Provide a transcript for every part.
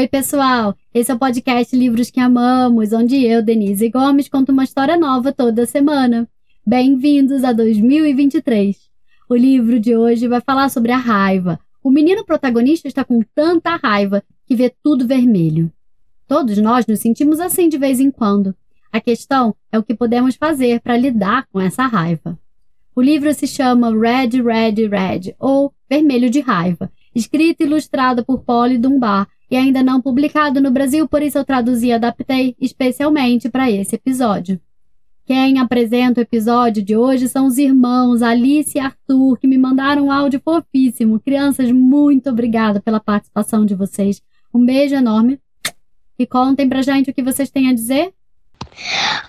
Oi, pessoal! Esse é o podcast Livros que Amamos, onde eu, Denise Gomes, conto uma história nova toda semana. Bem-vindos a 2023! O livro de hoje vai falar sobre a raiva. O menino protagonista está com tanta raiva que vê tudo vermelho. Todos nós nos sentimos assim de vez em quando. A questão é o que podemos fazer para lidar com essa raiva. O livro se chama Red, Red, Red, ou Vermelho de Raiva, escrito e ilustrado por Polly Dunbar e ainda não publicado no Brasil, por isso eu traduzi e adaptei especialmente para esse episódio. Quem apresenta o episódio de hoje são os irmãos Alice e Arthur, que me mandaram um áudio fofíssimo. Crianças, muito obrigada pela participação de vocês. Um beijo enorme. E contem pra gente o que vocês têm a dizer.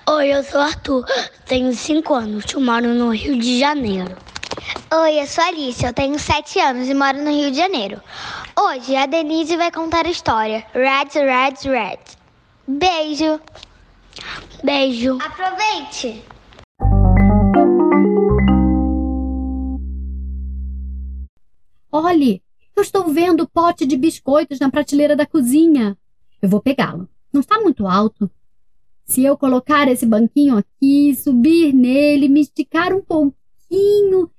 Oi, eu sou Arthur, tenho 5 anos, eu moro no Rio de Janeiro. Oi, eu sou Alice, eu tenho 7 anos e moro no Rio de Janeiro. Hoje a Denise vai contar a história Red, Red, Red. Beijo! Beijo! Aproveite! Olhe, eu estou vendo o pote de biscoitos na prateleira da cozinha. Eu vou pegá-lo. Não está muito alto. Se eu colocar esse banquinho aqui, subir nele, me esticar um pouquinho,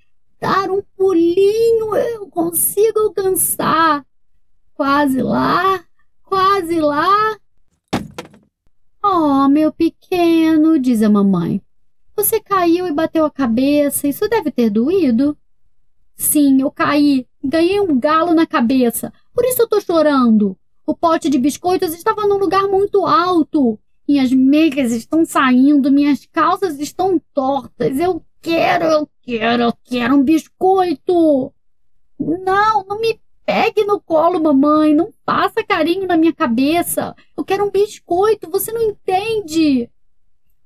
pulinho, eu consigo alcançar. Quase lá, quase lá. Oh, meu pequeno, diz a mamãe. Você caiu e bateu a cabeça. Isso deve ter doído. Sim, eu caí. Ganhei um galo na cabeça. Por isso eu tô chorando. O pote de biscoitos estava num lugar muito alto. Minhas meias estão saindo, minhas calças estão tortas. Eu quero, eu quero, quero um biscoito. Não, não me pegue no colo, mamãe. Não faça carinho na minha cabeça. Eu quero um biscoito, você não entende.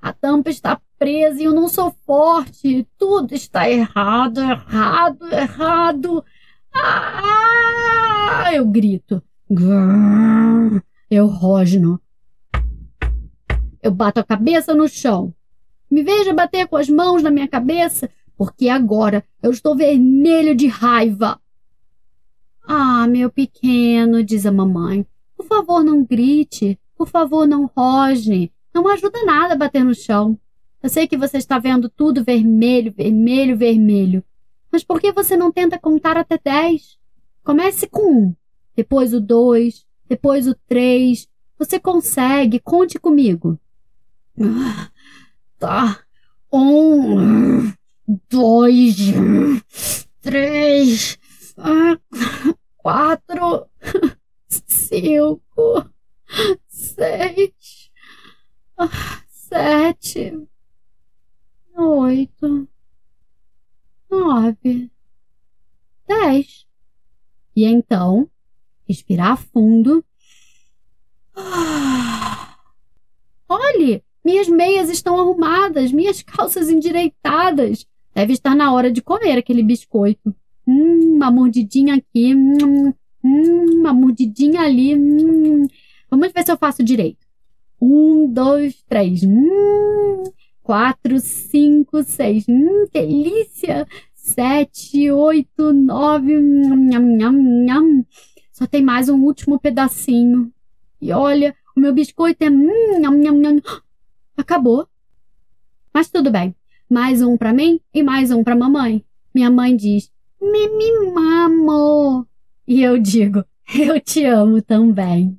A tampa está presa e eu não sou forte. Tudo está errado, errado, errado. Ah! Eu grito. Eu rosno. Eu bato a cabeça no chão. Me veja bater com as mãos na minha cabeça, porque agora eu estou vermelho de raiva. Ah, meu pequeno, diz a mamãe, por favor não grite, por favor não rosne, não ajuda nada a bater no chão. Eu sei que você está vendo tudo vermelho, vermelho, vermelho. Mas por que você não tenta contar até dez? Comece com um, depois o dois, depois o três. Você consegue, conte comigo. Ah, Tá. Um, dois, três, quatro, cinco, seis, sete, oito, nove, dez. E então, respirar fundo. Olhe, minhas meias estão arrumadas, minhas calças endireitadas. Deve estar na hora de comer aquele biscoito. Hum, uma mordidinha aqui. Hum, hum, uma mordidinha ali. Hum. Vamos ver se eu faço direito. Um, dois, três. Hum, quatro, cinco, seis. Hum, delícia! Sete, oito, nove. Nham, nham, nham. Só tem mais um último pedacinho. E olha, o meu biscoito é. Hum, nham, nham, nham. Acabou. Mas tudo bem. Mais um para mim e mais um para mamãe. Minha mãe diz: "Me mimamo". E eu digo: "Eu te amo também".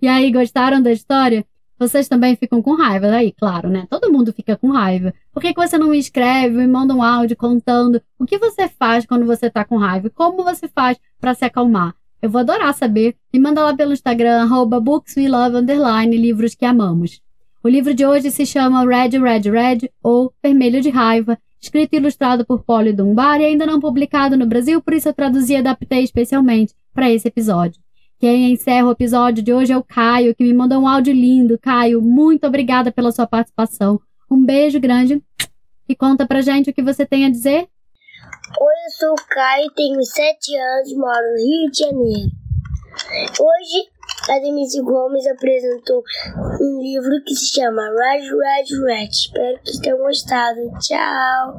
E aí, gostaram da história? Vocês também ficam com raiva, aí, claro, né? Todo mundo fica com raiva. Por que, que você não me escreve, me manda um áudio contando o que você faz quando você tá com raiva? Como você faz para se acalmar? Eu vou adorar saber. Me manda lá pelo Instagram, arroba underline, livros que amamos. O livro de hoje se chama Red, Red, Red, ou Vermelho de Raiva, escrito e ilustrado por Polly Dunbar e ainda não publicado no Brasil, por isso eu traduzi e adaptei especialmente para esse episódio. Quem encerra o episódio de hoje é o Caio, que me mandou um áudio lindo. Caio, muito obrigada pela sua participação. Um beijo grande e conta pra gente o que você tem a dizer. Oi, eu sou o Caio, tenho 7 anos, moro no Rio de Janeiro. Hoje, a Denise Gomes apresentou um livro que se chama Red, Red, Red. Espero que tenham gostado. Tchau!